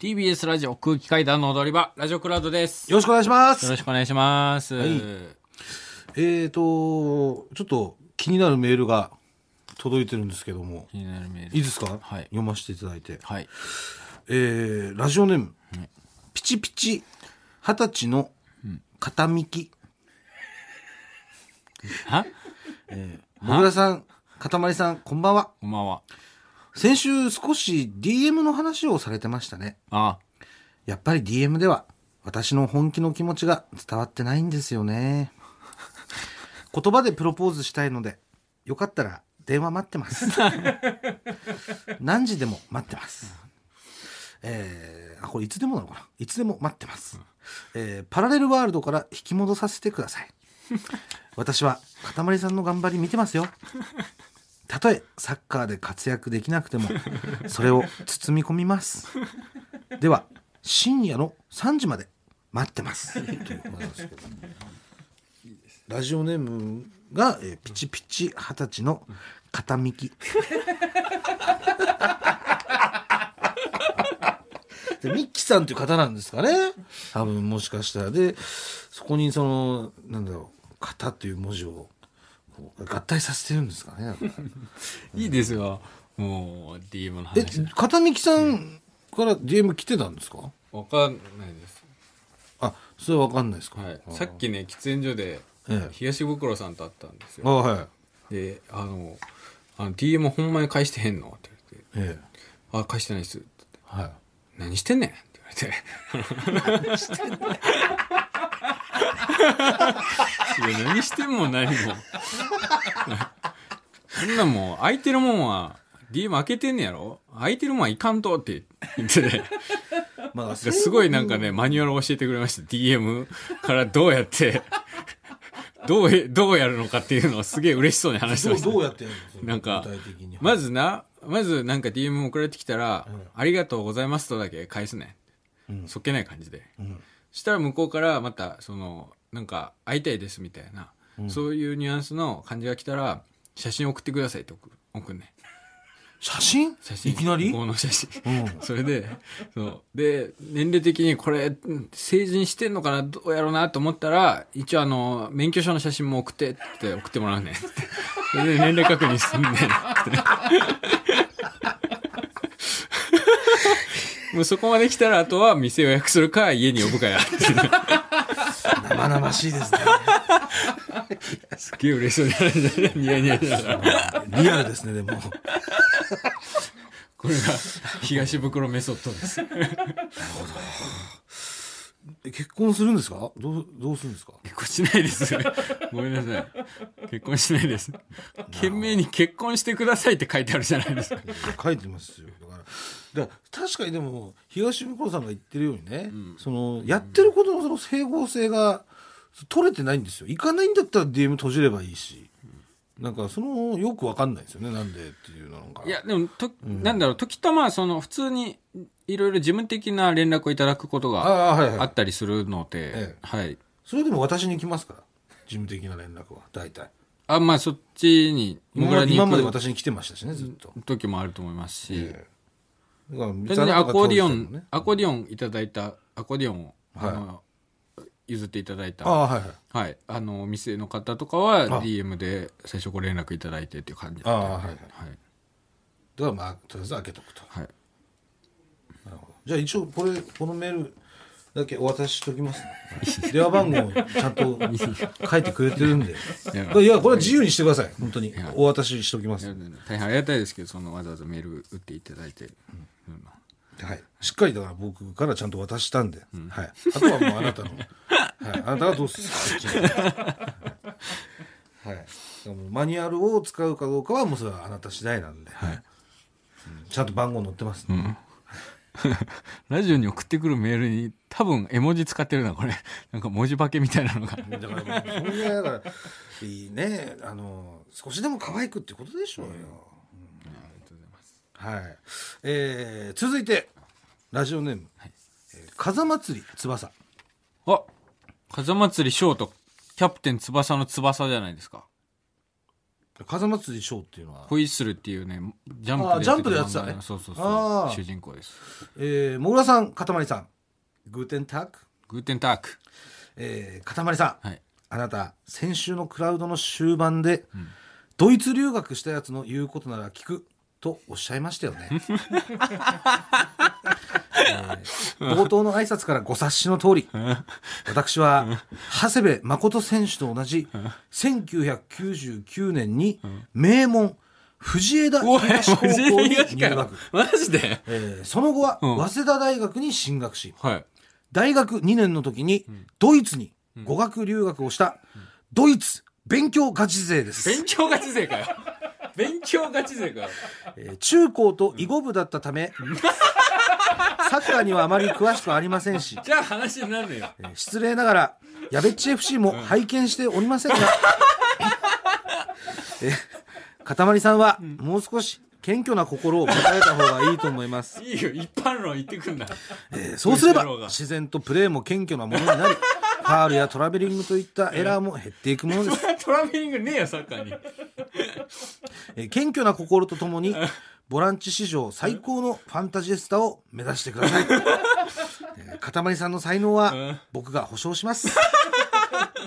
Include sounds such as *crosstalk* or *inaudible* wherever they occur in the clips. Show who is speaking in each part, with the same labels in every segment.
Speaker 1: TBS ラジオ空気階段の踊り場、ラジオクラウドです。よ
Speaker 2: よろしくお願いします。
Speaker 1: ろしくお願いします。
Speaker 2: いえーと、ちょっと気になるメールが届いてるんですけども、
Speaker 1: 気になるメール。
Speaker 2: いいですか、
Speaker 1: はい
Speaker 2: 読ませていただいて。
Speaker 1: はい。
Speaker 2: えー、ラジオネーム、ピチピチ、二十歳の片幹。
Speaker 1: は？
Speaker 2: もぐらさん、かたまりさん、こんばんは。
Speaker 1: こんばんは。
Speaker 2: 先週少し DM の話をされてましたね。
Speaker 1: あ、
Speaker 2: やっぱり DM では私の本気の気持ちが伝わってないんですよね。*laughs* 言葉でプロポーズしたいので、よかったら電話待ってます。*laughs* 何時でも待ってます。えー、あ、これいつでもなのかな？いつでも待ってます。えー、パラレルワールドから引き戻させてください。*laughs* 私は、かたまりさんの頑張り見てますよ。たとえサッカーで活躍できなくても、*laughs* それを包み込みます。では、深夜の3時まで待ってます。ということなんですけどラジオネームが、えーピチピチ二十歳の片幹。*laughs* でミッキーさんという方なんですかね多分もしかしたらでそこにそのなんだろう「型」という文字をこう合体させてるんですかね *laughs*
Speaker 1: いいですよ。もう、DM の
Speaker 2: え
Speaker 1: 話。
Speaker 2: 片幹さんから DM 来てたんですか？
Speaker 1: わかんないです。
Speaker 2: あそれは分かんないですか、
Speaker 1: はい。さっきね、喫煙所で
Speaker 2: ええ、
Speaker 1: 東袋さんと会ったんです
Speaker 2: あ
Speaker 1: よ。
Speaker 2: はい
Speaker 1: で、あの、あの DM ほんまに返してへんの？って言って、
Speaker 2: ええ
Speaker 1: あ、返してないです。
Speaker 2: はい
Speaker 1: 何してんねん？って言われて。*laughs* いや、何してんも何も。そんなもん、空いてるもんは、DM 開けてんねやろ？空いてるもんはいかんとって言ってて、
Speaker 2: まあ、
Speaker 1: すごいなんかね、マニュアルを教えてくれました。DM からどうやって、どうえ、どうやるのかっていうのをすげえ嬉しそうに話してました。
Speaker 2: どうやってやるの？
Speaker 1: なんかまずな、まずなんか DM 送られてきたら、
Speaker 2: うん
Speaker 1: ありがとうございますとだけ返すね。
Speaker 2: うん
Speaker 1: そっけない感じで。
Speaker 2: うん
Speaker 1: したら向こうからまた、その、なんか、会いたいですみたいな、
Speaker 2: うん
Speaker 1: そういうニュアンスの感じが来たら、写真送ってくださいって送る送るね。
Speaker 2: 写真？
Speaker 1: 写真。
Speaker 2: いきなり？
Speaker 1: 向こうの写真。
Speaker 2: うん *laughs*
Speaker 1: それで、そう。で、年齢的にこれ、うん成人してんのかな？どうやろうなと思ったら、一応あの、免許証の写真も送ってって送ってもらうね。*laughs* それで年齢確認すんねん。*laughs* もうそこまで来たら、あとは店予約するか、家に呼ぶかや。
Speaker 2: 生々しいですね
Speaker 1: すっげえ嬉しそうに。ニヤニヤしながら。
Speaker 2: リアルですねでも
Speaker 1: これが東袋メソッドです。
Speaker 2: え結婚するんですか？どうどうするんですか？
Speaker 1: 結婚しないです。ごめんなさい。結婚しないです。懸命に結婚してくださいって書いてあるじゃないですか。
Speaker 2: 書いてますよだからだから確かにでも東袋さんが言ってるようにね、そのやってることのその整合性が取れてないんですよ。行かないんだったら DM 閉じればいいし、なんかそのよくわかんないですよね。なんでっていうのが
Speaker 1: いや、でも、と、なんだろう、時たま、その、普通に、いろいろ事務的な連絡をいただくこと
Speaker 2: あ
Speaker 1: が
Speaker 2: あ
Speaker 1: ったりするので、
Speaker 2: ええ。
Speaker 1: はい。
Speaker 2: それでも私に来ますから。事務的な連絡は。大体。
Speaker 1: あ、まあ、そっちに、
Speaker 2: 今まで
Speaker 1: に
Speaker 2: 今まで私に来てましたしねずっと、
Speaker 1: 時もあると思いますし、
Speaker 2: ええ
Speaker 1: にアコーディオン、アコーディオンいただいた、アコーディオンを、
Speaker 2: はい。
Speaker 1: あの、譲っていただいた、
Speaker 2: はいはい。
Speaker 1: はい。あの、お店の方とかは
Speaker 2: あ。
Speaker 1: DM で最初ご連絡いただいてっていう感じだったんで
Speaker 2: あはい。はい。
Speaker 1: は
Speaker 2: まあとりあえず開けとくと。
Speaker 1: はい。
Speaker 2: なるほど。じゃあ一応これこのメールだけお渡ししときますね。*laughs* 電話番号ちゃんと書いてくれてるんで。
Speaker 1: や。
Speaker 2: いやこれは自由にしてください。本当に。
Speaker 1: や。
Speaker 2: お渡ししときます。
Speaker 1: 大変ありがたいですけど、そのわざわざメール打っていただいて。うん
Speaker 2: はい。しっかりだから僕からちゃんと渡したんで、はい、あとはもうあなたの、はい、あなたがどうするかはい。マニュアルを使うかどうかはもうそれはあなた次第なんで、はい。うん。ちゃんと番号載ってます、ね。*laughs*
Speaker 1: ラジオに送ってくるメールに多分絵文字使ってるな、これ。なんか文字化けみたいなのが。
Speaker 2: だからもうそんなだからいいね。あの少しでも可愛くってことでしょうよ、はい、えー続いてラジオネーム、えー風祭り翼。
Speaker 1: あ風祭りショート、キャプテン翼の翼じゃないですか。
Speaker 2: 風祭りショーっていうのは、
Speaker 1: ホイッスルっていうね、ジャンプ
Speaker 2: あジャンプでやってたね。
Speaker 1: そうそうそう。主人公です。
Speaker 2: えー、もぐらさん、かたまりさん、グーテンタック、
Speaker 1: グーテンターク。
Speaker 2: えー、かたまりさん、
Speaker 1: はい。
Speaker 2: あなた、先週のクラウドの終盤で、ドイツ留学したやつの言うことなら聞くとおっしゃいましたよね。えー冒頭の挨拶からご察しの通り、私は、長谷部誠選手と同じ、1999年に名門、藤枝東高校に入学。
Speaker 1: マジで？
Speaker 2: えーその後は、
Speaker 1: うん
Speaker 2: 早稲田大学に進学し、
Speaker 1: はい。
Speaker 2: 大学2年の時にドイツに語学留学をしたドイツ勉強ガチ勢です、
Speaker 1: 勉強ガチ勢かよ。勉強ガチ勢かよ。
Speaker 2: えー中高と囲碁部だったため *laughs* サッカーにはあまり詳しくありませんし、
Speaker 1: じゃあ話になるのよ。
Speaker 2: えー失礼ながらやべっち FC も拝見しておりませんが、*laughs* えーかたまりさんはもう少し謙虚な心を持たれた方がいいと思います、
Speaker 1: いいよ、一般論言ってくんな。
Speaker 2: えーそうすれば自然とプレーも謙虚なものになり *laughs* ファールやトラベリングといったエラーも減っていくものです
Speaker 1: トラベリングねえよ、サッカーに。
Speaker 2: えー謙虚な心とともにボランチ史上最高のファンタジスタを目指してください、*laughs* えー、かたまりさんの才能は
Speaker 1: うん。
Speaker 2: 僕が保証します。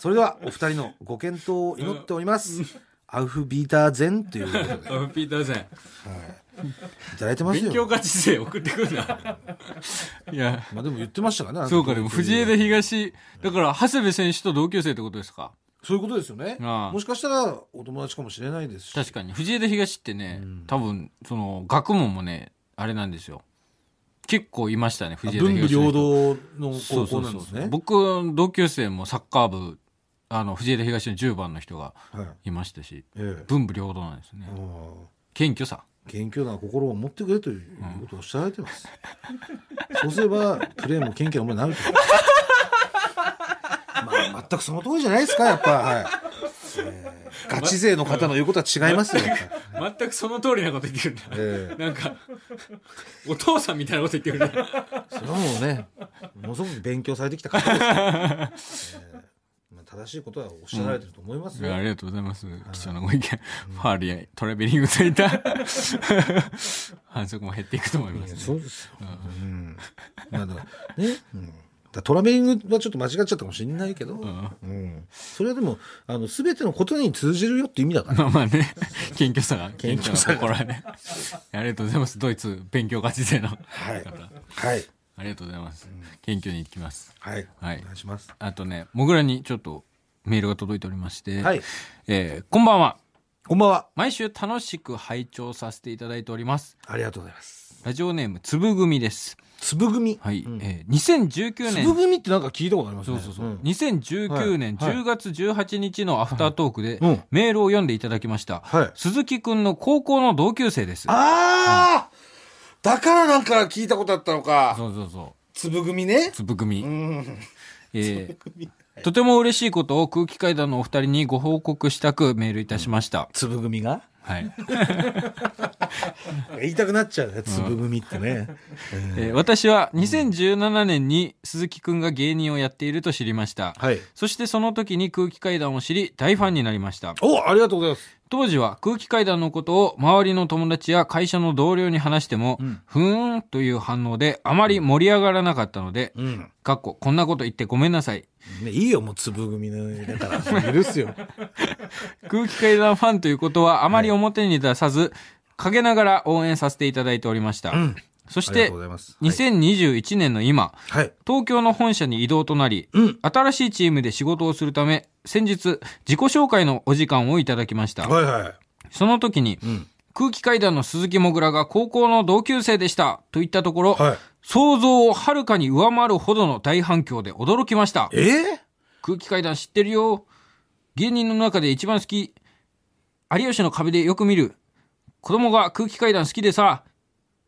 Speaker 2: それではお二人のご健闘を祈っております。アウフビーターゼンということで。
Speaker 1: あピーターセン。
Speaker 2: い。ただいてます
Speaker 1: 勉強
Speaker 2: よ
Speaker 1: ガチ勢送ってくんな。*laughs* いや、
Speaker 2: まあでも言ってましたからね
Speaker 1: そうか、でも藤枝
Speaker 2: 日
Speaker 1: 東、だから、長谷部選手と同級生ってことですか？
Speaker 2: そういうことですよね
Speaker 1: ああ
Speaker 2: もしかしたらお友達かもしれないですし
Speaker 1: 確かに。藤枝東ってね、多分、その、学問もね、あれなんですよ。結構いましたね、藤枝
Speaker 2: 文武
Speaker 1: 東の人。
Speaker 2: 両道の高校なんですね
Speaker 1: 僕、同級生もサッカー部、あの、藤枝東の10番の人が
Speaker 2: はい
Speaker 1: いましたし、
Speaker 2: ええ
Speaker 1: 文武両道なんですね。謙虚さ。
Speaker 2: 謙虚な心を持ってくれということをおっしゃられてます。*laughs* そうすれば、プレーも謙虚なものになると。まあ、全くその通りじゃないですか、やっぱ。はい。え *laughs* ーガチ勢の方の言うことは違いますよ。
Speaker 1: 全くその通りなこと言ってるんだ。
Speaker 2: え
Speaker 1: なんか、お父さんみたいなこと言ってるね。
Speaker 2: えそれはもうね、ものすごく勉強されてきた方ですから。*laughs* ええまあ正しいことはおっしゃられてると思いますよ。
Speaker 1: ありがとうございます。貴重なご意見。ファールやトラベリングといった *laughs* 反則も減っていくと思います、ね。
Speaker 2: そうですよ。うん。まあだからね、うん。トラベリングはちょっと間違っちゃったかもしれないけど、うん。それはでも、あの、すべてのことに通じるよって意味だから。
Speaker 1: まあまあね、謙虚さが、*laughs* 謙虚
Speaker 2: さが
Speaker 1: ね。ありがとうございます。ドイツ勉強ガチ勢の方。
Speaker 2: はい。はい。
Speaker 1: ありがとうございます。謙虚に行きます。
Speaker 2: はい。
Speaker 1: はい
Speaker 2: お願いします。
Speaker 1: あとね、もぐらにちょっとメールが届いておりまして、
Speaker 2: はい。
Speaker 1: えーこんばんは。
Speaker 2: こんばんは。
Speaker 1: 毎週楽しく拝聴させていただいております。
Speaker 2: ありがとうございます。
Speaker 1: ラジオネーム、つぶ組です。
Speaker 2: 粒組。
Speaker 1: はい。
Speaker 2: うん
Speaker 1: えー2019年
Speaker 2: 粒組ってなんか聞いたことありますね。
Speaker 1: そうそうそう。
Speaker 2: ん
Speaker 1: 2019年
Speaker 2: はい
Speaker 1: 10月18日のアフタートークで
Speaker 2: うん
Speaker 1: メールを読んでいただきました。
Speaker 2: はい
Speaker 1: 鈴木くんの高校の同級生です。
Speaker 2: ああ、だからなんか聞いたことあったのか。
Speaker 1: そうそうそう。
Speaker 2: 粒組ね。
Speaker 1: つぶ組。
Speaker 2: うん。
Speaker 1: えーとても嬉しいことを空気階段のお二人にご報告したくメールいたしました。
Speaker 2: 粒組が？
Speaker 1: はい。*laughs*
Speaker 2: 言いたくなっちゃうね、粒組ってね。
Speaker 1: えー私は2017年に鈴木くんが芸人をやっていると知りました。
Speaker 2: はい。
Speaker 1: そしてその時に空気階段を知り大ファンになりました。
Speaker 2: おありがとうございます。
Speaker 1: 当時は空気階段のことを周りの友達や会社の同僚に話しても、
Speaker 2: ん
Speaker 1: ふーんという反応であまり盛り上がらなかったので、
Speaker 2: うん。
Speaker 1: かっここんなこと言ってごめんなさい。
Speaker 2: ね、いいよ、もう粒組のだから。許すよ。
Speaker 1: 空気階段ファンということはあまり表に出さず、陰ながら応援させていただいておりました。
Speaker 2: ん
Speaker 1: そして
Speaker 2: ありがとうご、ざいます。
Speaker 1: 2021年の今、
Speaker 2: はい。
Speaker 1: 東京の本社に移動となり、
Speaker 2: うん。
Speaker 1: 新しいチームで仕事をするため、先日、自己紹介のお時間をいただきました。
Speaker 2: はいはい。
Speaker 1: その時に、
Speaker 2: うん。
Speaker 1: 空気階段の鈴木もぐらが高校の同級生でしたと言ったところ、
Speaker 2: はい。
Speaker 1: 想像をはるかに上回るほどの大反響で驚きました。
Speaker 2: え？ー
Speaker 1: 空気階段知ってるよ。芸人の中で一番好き。有吉の壁でよく見る。子供が空気階段好きでさ、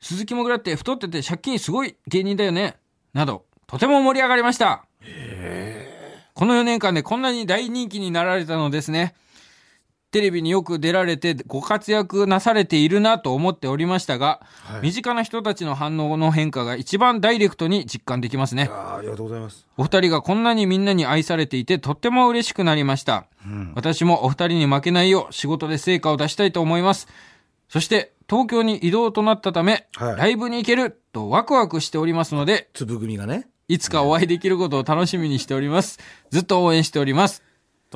Speaker 1: 鈴木もぐらって太ってて借金すごい芸人だよね。など、とても盛り上がりました。この4年間でこんなに大人気になられたのですね。テレビによく出られてご活躍なされているなと思っておりましたが、
Speaker 2: はい
Speaker 1: 身近な人たちの反応の変化が一番ダイレクトに実感できますね。
Speaker 2: ありがとうございます。
Speaker 1: お二人がこんなにみんなに愛されていてとっても嬉しくなりました。
Speaker 2: うん。
Speaker 1: 私もお二人に負けないよう仕事で成果を出したいと思います。そして東京に移動となったため、
Speaker 2: はい
Speaker 1: ライブに行けるとワクワクしておりますので、
Speaker 2: 粒組がね。
Speaker 1: いつかお会いできることを楽しみにしております。ずっと応援しております。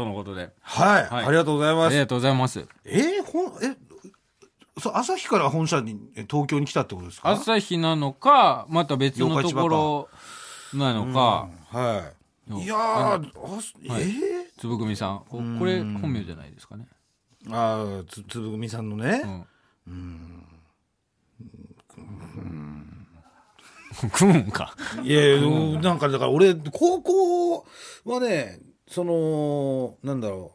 Speaker 1: とのことで。
Speaker 2: はい。
Speaker 1: はい
Speaker 2: ありがとうございます。
Speaker 1: ありがとうございます。
Speaker 2: えー、ほん、え、そう、朝日から本社に、え東京に来たってことですか？
Speaker 1: 朝日なのか、また別のところなのか、
Speaker 2: はい。
Speaker 1: うん
Speaker 2: いやー、あえ
Speaker 1: はい
Speaker 2: ー？
Speaker 1: つぶぐみさん。ここれ本名じゃないですかね。
Speaker 2: ああ、つ、つぶぐみさんのね。
Speaker 1: うん。*laughs* 組むんか。
Speaker 2: いやいや、なんかだから俺、高校はね、その、なんだろ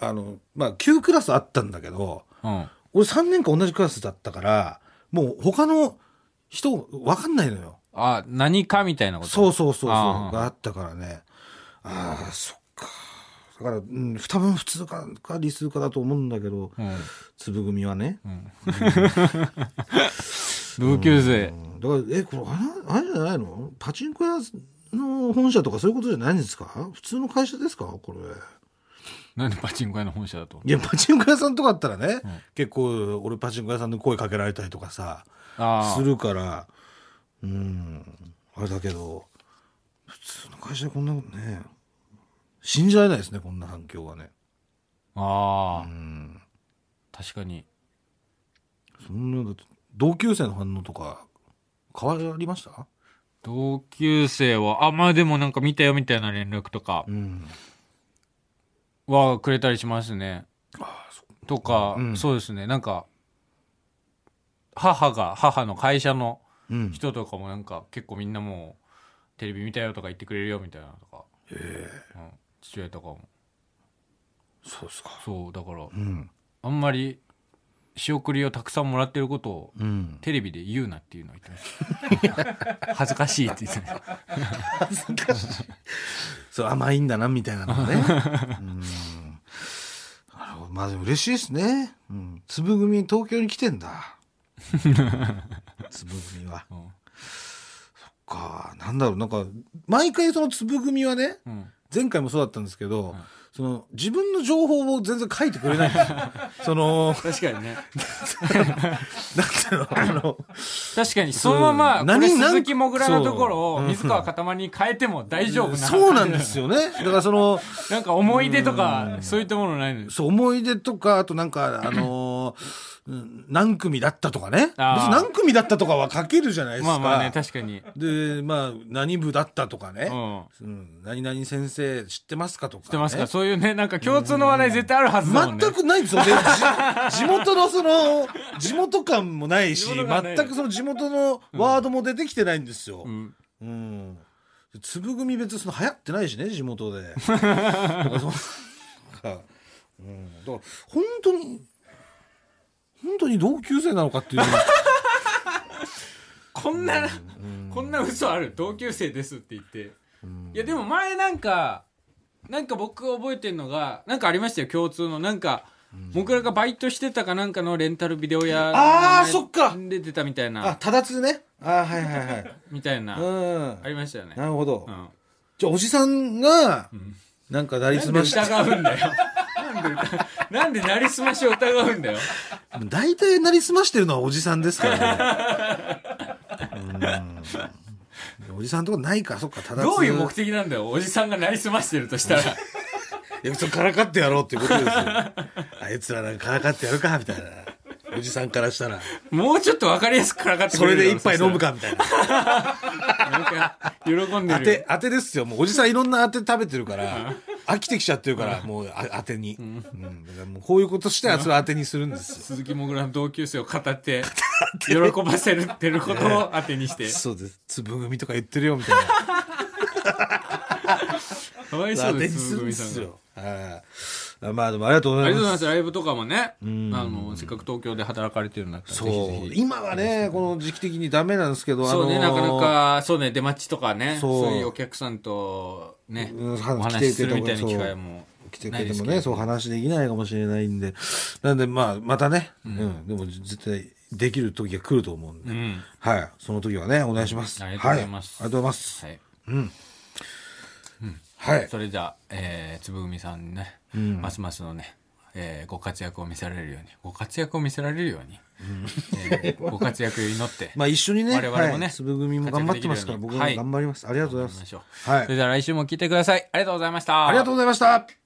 Speaker 2: う。あの、まあ、9クラスあったんだけど、
Speaker 1: うん。
Speaker 2: 俺3年間同じクラスだったから、もう他の人、わかんないのよ。
Speaker 1: あ、何かみたいなこと？
Speaker 2: そうそうそうそう、があったからね。ああ、そっか。だから、うん、多分普通か、か理数かだと思うんだけど、
Speaker 1: うん。
Speaker 2: 粒組はね。*laughs*
Speaker 1: 同級生。
Speaker 2: うんだから、え、これ、あれ、あれじゃないの？パチンコ屋の本社とかそういうことじゃないんですか？普通の会社ですか？これ。
Speaker 1: なんでパチンコ屋の本社だと？
Speaker 2: いや、パチンコ屋さんとかだったらね、結構、俺パチンコ屋さんで声かけられたりとかさ、
Speaker 1: あ
Speaker 2: するから、うん、あれだけど、普通の会社でこんなことね、信じられないですね、こんな反響はね。
Speaker 1: あ。ああ。
Speaker 2: うん。
Speaker 1: 確かに。
Speaker 2: そんな、同級生の反応とか、変わりました？
Speaker 1: 同級生は、あ、まあでもなんか見たよみたいな連絡とか
Speaker 2: うん。
Speaker 1: はくれたりしますね。とか、
Speaker 2: うん
Speaker 1: そうですね。なんか、母が、母の会社の。人とかもなんか結構みんなもう、テレビ見たよとか言ってくれるよみたいなとか、
Speaker 2: ええ
Speaker 1: うん、父親とかも。
Speaker 2: そうですか。
Speaker 1: そう、だから、
Speaker 2: うん。
Speaker 1: あんまり仕送りをたくさんもらってることを
Speaker 2: うん。
Speaker 1: テレビで言うなっていうのを言ってました。*laughs* 恥ずかしいって言ってました。
Speaker 2: そう、甘いんだな、みたいなのがね。うん。なるほど。まあでも嬉しいですね。うん。粒組東京に来てんだ。*laughs* 粒組は。
Speaker 1: うん
Speaker 2: か、なんだろう、なんか、毎回その粒組はね、
Speaker 1: うん
Speaker 2: 前回もそうだったんですけど、その、自分の情報を全然書いてくれないんですよ。*laughs* その、
Speaker 1: 確かにね。*laughs*
Speaker 2: なんていうの、あの、
Speaker 1: 確かに、そのまま、
Speaker 2: 何何
Speaker 1: 鈴木もぐらのところを水川かたまに変えても大丈夫な。
Speaker 2: そうなんですよね。だからその、
Speaker 1: なんか思い出とか、そういったものないのです。
Speaker 2: そう、思い出とか、あとなんか、あのーうん何組だったとかね。別に何組だったとかは書けるじゃないですか。
Speaker 1: まあまあね、確かに。
Speaker 2: で、まあ、何部だったとかね。
Speaker 1: うん。
Speaker 2: うん。何々先生知ってますかとか、ね。
Speaker 1: 知ってますか？そういうね、なんか共通の話題絶対あるはずだもんね。
Speaker 2: 全くないですよ *laughs* 地元のその、地元感もないし、全くその地元のワードも出てきてないんですよ。
Speaker 1: うん。
Speaker 2: うん。粒組別にその流行ってないしね、地元で。*laughs* うん。だから、本当に、本当に同級生なのかっていう *laughs*
Speaker 1: こんな、こんな嘘ある同級生ですって言って。いや、でも前なんか、なんか僕覚えてんのが、なんかありましたよ、共通の。なんか、僕らがバイトしてたかなんかのレンタルビデオ屋
Speaker 2: あーそっか
Speaker 1: で出たみたい
Speaker 2: あ、
Speaker 1: な、
Speaker 2: ただつね。あはいはいはい。*laughs*
Speaker 1: みたいな、
Speaker 2: うん。
Speaker 1: ありましたよね。
Speaker 2: なるほど
Speaker 1: う。ん。
Speaker 2: じゃあ、おじさんが、なんかなりすまし
Speaker 1: 疑うんだよ。なんで疑、*laughs* なんでなりすましを疑うんだよ。
Speaker 2: 大体なりすましてるのはおじさんですからね。うん。おじさんとこないか、そっか、ただつ。
Speaker 1: どういう目的なんだよ、おじさんがなりすましてるとしたら。*laughs*
Speaker 2: いや、それからかってやろうっていうことですよ。あいつらなんかからかってやるか、みたいな。おじさんからしたら。
Speaker 1: もうちょっとわかりやすくからかって
Speaker 2: それで一杯飲む。か、みたいな。*laughs*
Speaker 1: なんか、喜んでる。
Speaker 2: 当て、当てですよ。もうおじさんいろんな当て食べてるから、飽きてきちゃってるから、もうあ当てに。うん。だからもうこういうことして、それ当てにするんですよ。
Speaker 1: 鈴木もぐらの同級生を語って、*laughs* 喜ばせるってることを当てにして。
Speaker 2: そうです。粒組とか言ってるよ、みたいな。*laughs*
Speaker 1: かわいそ
Speaker 2: 当
Speaker 1: うです、
Speaker 2: てにするんで
Speaker 1: 鈴木さん
Speaker 2: よ。はい。まあでもありがとうご
Speaker 1: あ
Speaker 2: ざいます。
Speaker 1: りがとうございます。ライブとかもね、あ
Speaker 2: ん。
Speaker 1: の、せっかく東京で働かれてるんだから、
Speaker 2: そう。
Speaker 1: ぜひぜひ。
Speaker 2: 今はね、この時期的にダメなんですけど、
Speaker 1: そうね、
Speaker 2: あのー
Speaker 1: なかなか、そうね、出待ちとかね、
Speaker 2: そう。
Speaker 1: いうお客さんとね、
Speaker 2: うん
Speaker 1: お話しするみたいな機会も。
Speaker 2: 来てくれてもねそう話できないかもしれないんで。なんでまあまたね、うん。でも絶対できる時が来ると思うんで、
Speaker 1: うん。
Speaker 2: はい。その時はねお願いします。
Speaker 1: ありがとうございます。
Speaker 2: はありがとうございます。
Speaker 1: はい。
Speaker 2: はい。
Speaker 1: それじゃあ、えー、つぶぐみさんにね、
Speaker 2: ん。
Speaker 1: ますますのね、えーご活躍を見せられるように、ご活躍を見せられるように、えーご活躍を祈って、*laughs*
Speaker 2: まあ一緒にね
Speaker 1: 我々もね
Speaker 2: はい、粒組も頑張ってますから僕も頑張ります、ありがとうございます。はい。
Speaker 1: それでは来週も聞いてください。ありがとうございました。
Speaker 2: ありがとうございました